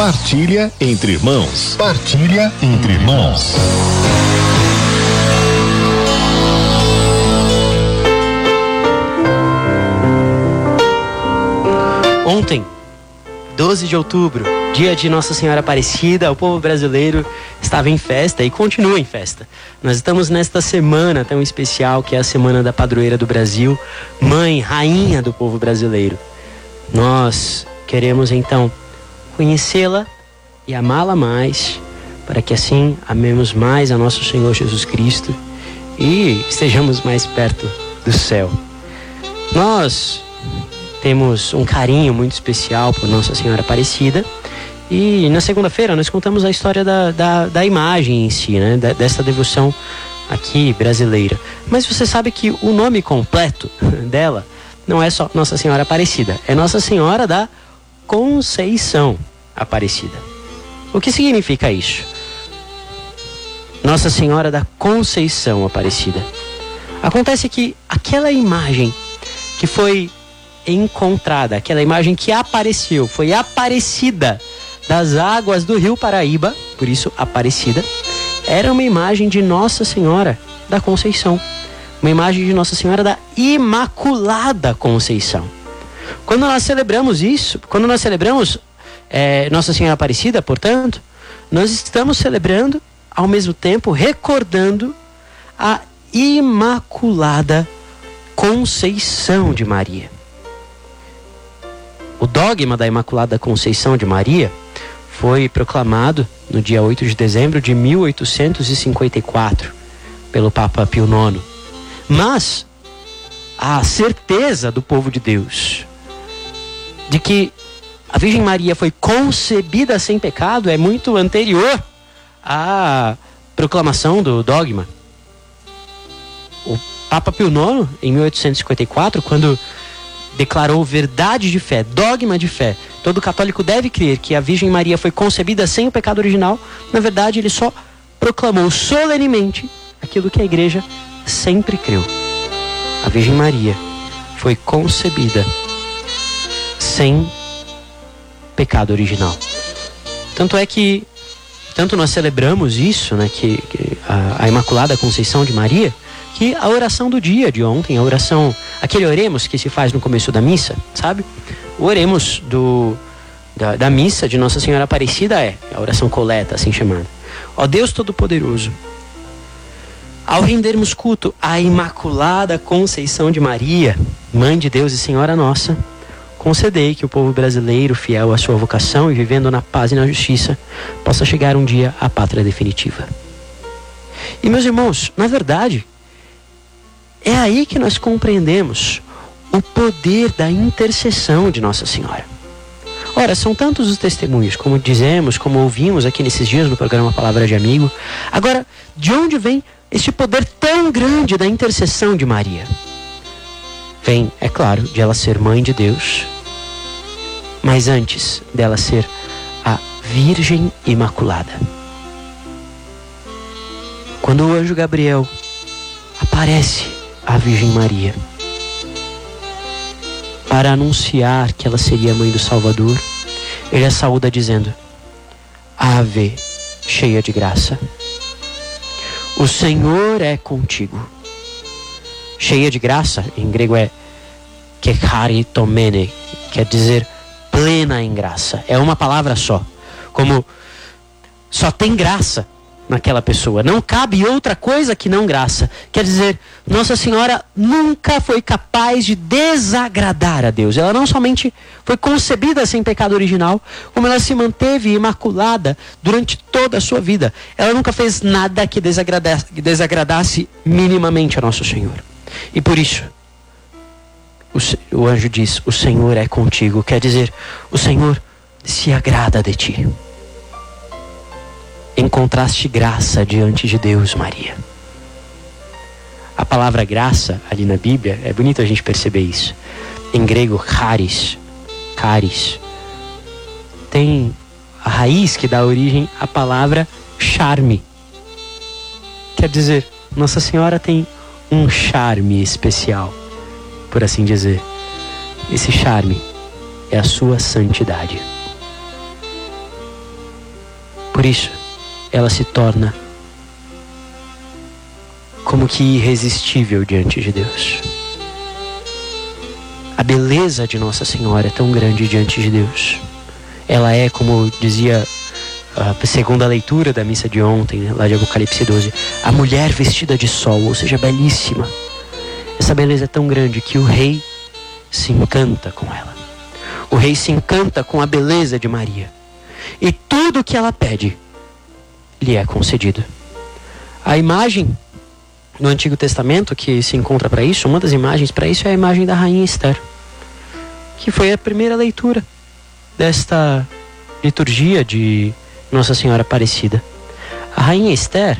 Partilha entre irmãos. Partilha entre irmãos. Ontem, 12 de outubro, dia de Nossa Senhora Aparecida, o povo brasileiro estava em festa e continua em festa. Nós estamos nesta semana tão especial que é a Semana da Padroeira do Brasil, mãe, rainha do povo brasileiro. Nós queremos então conhecê-la e amá-la mais, para que assim amemos mais a nosso Senhor Jesus Cristo e estejamos mais perto do céu. Nós temos um carinho muito especial por Nossa Senhora Aparecida. E na segunda-feira nós contamos a história da, da, da imagem em si, né? dessa devoção aqui brasileira. Mas você sabe que o nome completo dela não é só Nossa Senhora Aparecida, é Nossa Senhora da Conceição Aparecida. O que significa isso? Nossa Senhora da Conceição Aparecida. Acontece que aquela imagem que foi encontrada, aquela imagem que apareceu, foi aparecida das águas do rio Paraíba, por isso Aparecida, era uma imagem de Nossa Senhora da Conceição, uma imagem de Nossa Senhora da Imaculada Conceição. Quando nós celebramos isso, quando nós celebramos é, Nossa Senhora Aparecida, portanto, nós estamos celebrando, ao mesmo tempo, recordando a Imaculada Conceição de Maria. O dogma da Imaculada Conceição de Maria foi proclamado no dia 8 de dezembro de 1854 pelo Papa Pio IX. Mas a certeza do povo de Deus de que a Virgem Maria foi concebida sem pecado é muito anterior à proclamação do dogma. O Papa Pio IX, em 1854, quando declarou verdade de fé, dogma de fé. Todo católico deve crer que a Virgem Maria foi concebida sem o pecado original. Na verdade, ele só proclamou solenemente aquilo que a igreja sempre creu. A Virgem Maria foi concebida sem pecado original. Tanto é que tanto nós celebramos isso, né, que, que a, a Imaculada Conceição de Maria, que a oração do dia de ontem, a oração, aquele oremos que se faz no começo da missa, sabe? O oremos do, da, da missa de Nossa Senhora Aparecida é a oração coleta, assim chamada. Ó Deus Todo-Poderoso, ao rendermos culto à Imaculada Conceição de Maria, Mãe de Deus e Senhora Nossa, concedei que o povo brasileiro, fiel à sua vocação e vivendo na paz e na justiça, possa chegar um dia à pátria definitiva. E meus irmãos, na verdade, é aí que nós compreendemos o poder da intercessão de Nossa Senhora. Ora, são tantos os testemunhos, como dizemos, como ouvimos aqui nesses dias no programa Palavra de Amigo. Agora, de onde vem este poder tão grande da intercessão de Maria? Vem, é claro, de ela ser mãe de Deus, mas antes dela ser a Virgem Imaculada. Quando o anjo Gabriel aparece a Virgem Maria para anunciar que ela seria mãe do Salvador. Ele a saúda dizendo: Ave, cheia de graça, o Senhor é contigo. Cheia de graça, em grego é kecharitomene, quer dizer plena em graça. É uma palavra só. Como só tem graça naquela pessoa. Não cabe outra coisa que não graça. Quer dizer, Nossa Senhora nunca foi capaz de desagradar a Deus. Ela não somente foi concebida sem pecado original, como ela se manteve imaculada durante toda a sua vida. Ela nunca fez nada que desagradasse, que desagradasse minimamente a Nosso Senhor. E por isso, o, o anjo diz: O Senhor é contigo. Quer dizer, o Senhor se agrada de ti encontraste graça diante de Deus, Maria. A palavra graça ali na Bíblia, é bonito a gente perceber isso. Em grego, charis, charis, tem a raiz que dá origem à palavra charme. Quer dizer, Nossa Senhora tem um charme especial, por assim dizer. Esse charme é a sua santidade. Por isso, ela se torna como que irresistível diante de Deus. A beleza de Nossa Senhora é tão grande diante de Deus. Ela é, como dizia a segunda leitura da missa de ontem, né, lá de Apocalipse 12, a mulher vestida de sol, ou seja, belíssima. Essa beleza é tão grande que o rei se encanta com ela. O rei se encanta com a beleza de Maria. E tudo que ela pede lhe é concedido. A imagem no Antigo Testamento que se encontra para isso, uma das imagens para isso é a imagem da rainha Esther, que foi a primeira leitura desta liturgia de Nossa Senhora Aparecida. A rainha Esther,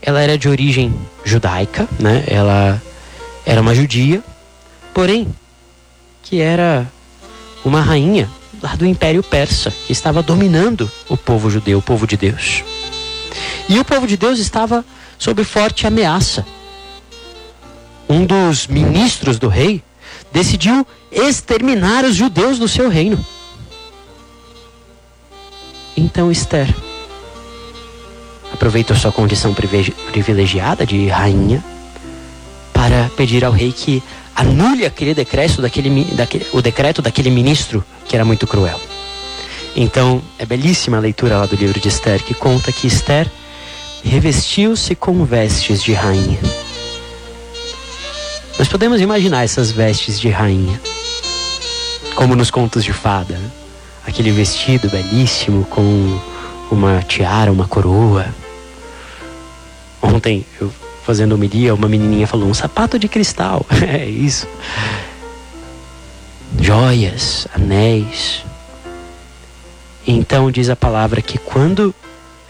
ela era de origem judaica, né? Ela era uma judia, porém que era uma rainha lá do Império Persa, que estava dominando o povo judeu, o povo de Deus. E o povo de Deus estava sob forte ameaça. Um dos ministros do rei decidiu exterminar os judeus do seu reino. Então Esther aproveitou sua condição privilegiada de rainha para pedir ao rei que anule aquele decreto daquele, daquele, o decreto daquele ministro que era muito cruel. Então, é belíssima a leitura lá do livro de Esther que conta que Esther revestiu-se com vestes de rainha. Nós podemos imaginar essas vestes de rainha, como nos contos de fada, né? Aquele vestido belíssimo com uma tiara, uma coroa. Ontem eu fazendo homilia, uma menininha falou um sapato de cristal. é isso. Joias, anéis. Então diz a palavra que quando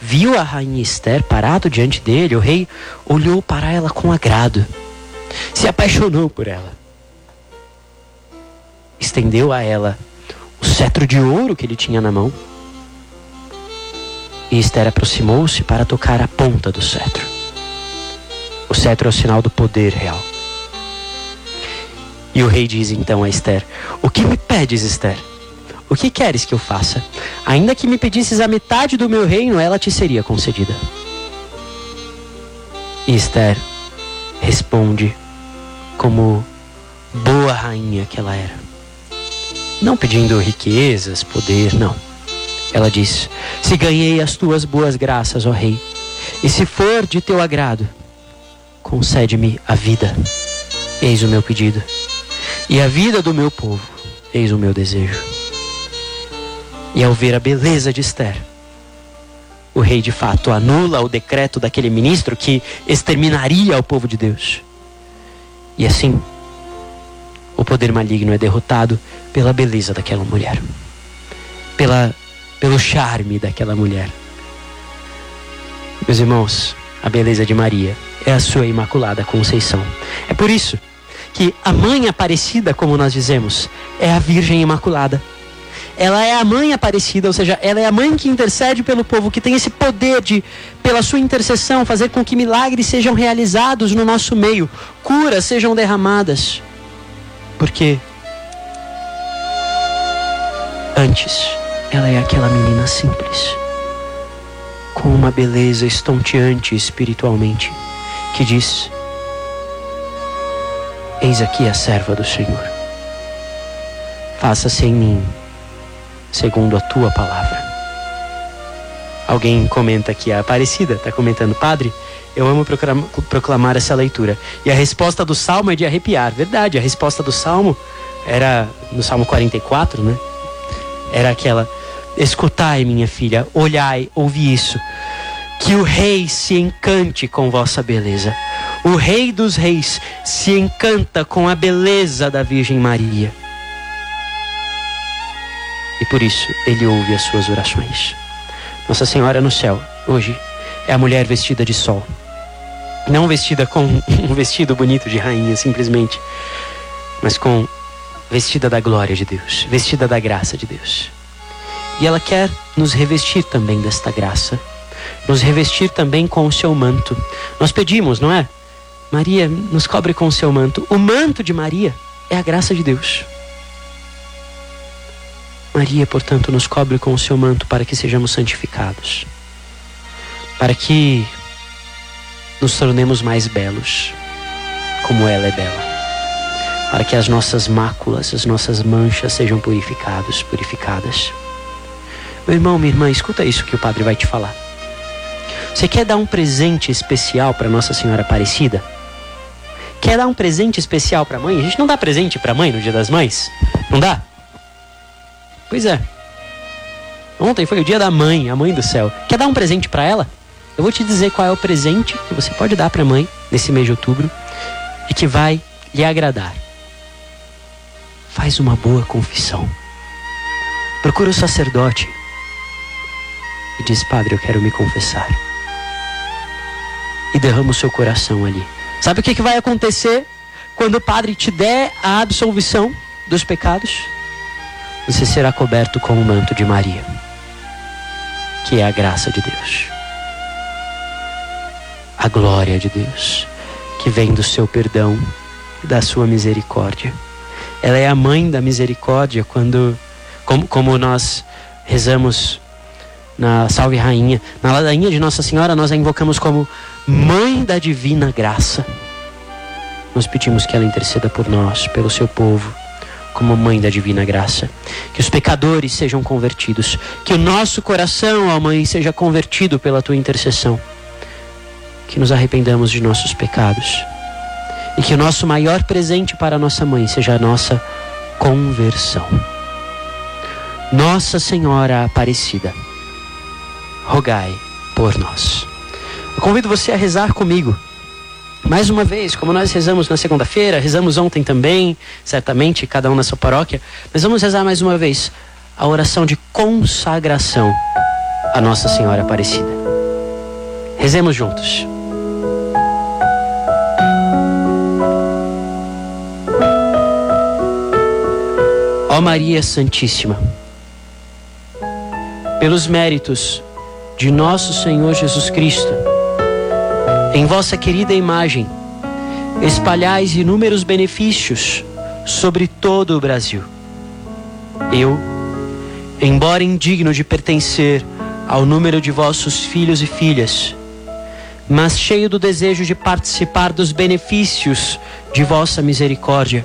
viu a rainha Esther parado diante dele, o rei olhou para ela com agrado, se apaixonou por ela, estendeu a ela cetro de ouro que ele tinha na mão. E Esther aproximou-se para tocar a ponta do cetro. O cetro é o sinal do poder real. E o rei diz então a Esther: O que me pedes, Esther? O que queres que eu faça? Ainda que me pedisses a metade do meu reino, ela te seria concedida. E Esther responde como boa rainha que ela era. Não pedindo riquezas, poder, não. Ela diz: Se ganhei as tuas boas graças, ó rei, e se for de teu agrado, concede-me a vida. Eis o meu pedido. E a vida do meu povo, eis o meu desejo. E ao ver a beleza de Esther, o rei de fato anula o decreto daquele ministro que exterminaria o povo de Deus. E assim, poder maligno é derrotado pela beleza daquela mulher, pela, pelo charme daquela mulher. Meus irmãos, a beleza de Maria é a sua imaculada conceição. É por isso que a mãe aparecida, como nós dizemos, é a Virgem Imaculada ela é a mãe aparecida, ou seja, ela é a mãe que intercede pelo povo, que tem esse poder de, pela sua intercessão, fazer com que milagres sejam realizados no nosso meio, curas sejam derramadas. Porque antes ela é aquela menina simples, com uma beleza estonteante espiritualmente, que diz: Eis aqui a serva do Senhor. Faça-se em mim segundo a tua palavra. Alguém comenta que a Aparecida está comentando, Padre, eu amo proclamar essa leitura. E a resposta do salmo é de arrepiar. Verdade, a resposta do salmo era no salmo 44, né? Era aquela: Escutai, minha filha, olhai, ouvi isso. Que o rei se encante com vossa beleza. O rei dos reis se encanta com a beleza da Virgem Maria e por isso ele ouve as suas orações. Nossa Senhora no céu, hoje, é a mulher vestida de sol. Não vestida com um vestido bonito de rainha, simplesmente, mas com vestida da glória de Deus, vestida da graça de Deus. E ela quer nos revestir também desta graça, nos revestir também com o seu manto. Nós pedimos, não é? Maria nos cobre com o seu manto. O manto de Maria é a graça de Deus. Maria, portanto, nos cobre com o seu manto para que sejamos santificados, para que nos tornemos mais belos, como ela é bela, para que as nossas máculas, as nossas manchas sejam purificados, purificadas. Meu irmão, minha irmã, escuta isso que o padre vai te falar. Você quer dar um presente especial para Nossa Senhora Aparecida? Quer dar um presente especial para a mãe? A gente não dá presente para a mãe no Dia das Mães? Não dá? Pois é. Ontem foi o dia da mãe, a mãe do céu. Quer dar um presente para ela? Eu vou te dizer qual é o presente que você pode dar para a mãe nesse mês de outubro e que vai lhe agradar. Faz uma boa confissão. Procura o sacerdote e diz: Padre, eu quero me confessar. E derrama o seu coração ali. Sabe o que, vai acontecer quando o Padre te der a absolvição dos pecados? Você será coberto com o manto de Maria, que é a graça de Deus, a glória de Deus, que vem do seu perdão e da sua misericórdia. Ela é a mãe da misericórdia quando, como, como nós rezamos na Salve Rainha. Na ladainha de Nossa Senhora, nós a invocamos como Mãe da Divina Graça. Nós pedimos que ela interceda por nós, pelo seu povo, como Mãe da Divina Graça. Que os pecadores sejam convertidos. Que o nosso coração, ó Mãe, seja convertido pela tua intercessão. Que nos arrependamos de nossos pecados. E que o nosso maior presente para nossa mãe seja a nossa conversão. Nossa Senhora Aparecida rogai por nós. Eu convido você a rezar comigo. Mais uma vez, como nós rezamos na segunda-feira, rezamos ontem também, certamente, cada um na sua paróquia, mas vamos rezar mais uma vez a oração de consagração a Nossa Senhora Aparecida. Rezemos juntos. Ó Maria Santíssima, pelos méritos de nosso Senhor Jesus Cristo. Em vossa querida imagem, espalhais inúmeros benefícios sobre todo o Brasil. Eu, embora indigno de pertencer ao número de vossos filhos e filhas, mas cheio do desejo de participar dos benefícios de vossa misericórdia,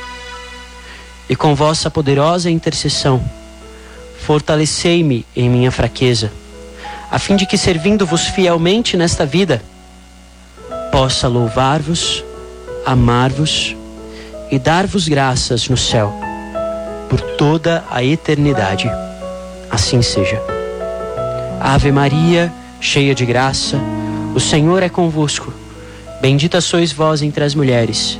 E com vossa poderosa intercessão, fortalecei-me em minha fraqueza, a fim de que, servindo-vos fielmente nesta vida, possa louvar-vos, amar-vos e dar-vos graças no céu por toda a eternidade. Assim seja. Ave Maria, cheia de graça, o Senhor é convosco. Bendita sois vós entre as mulheres,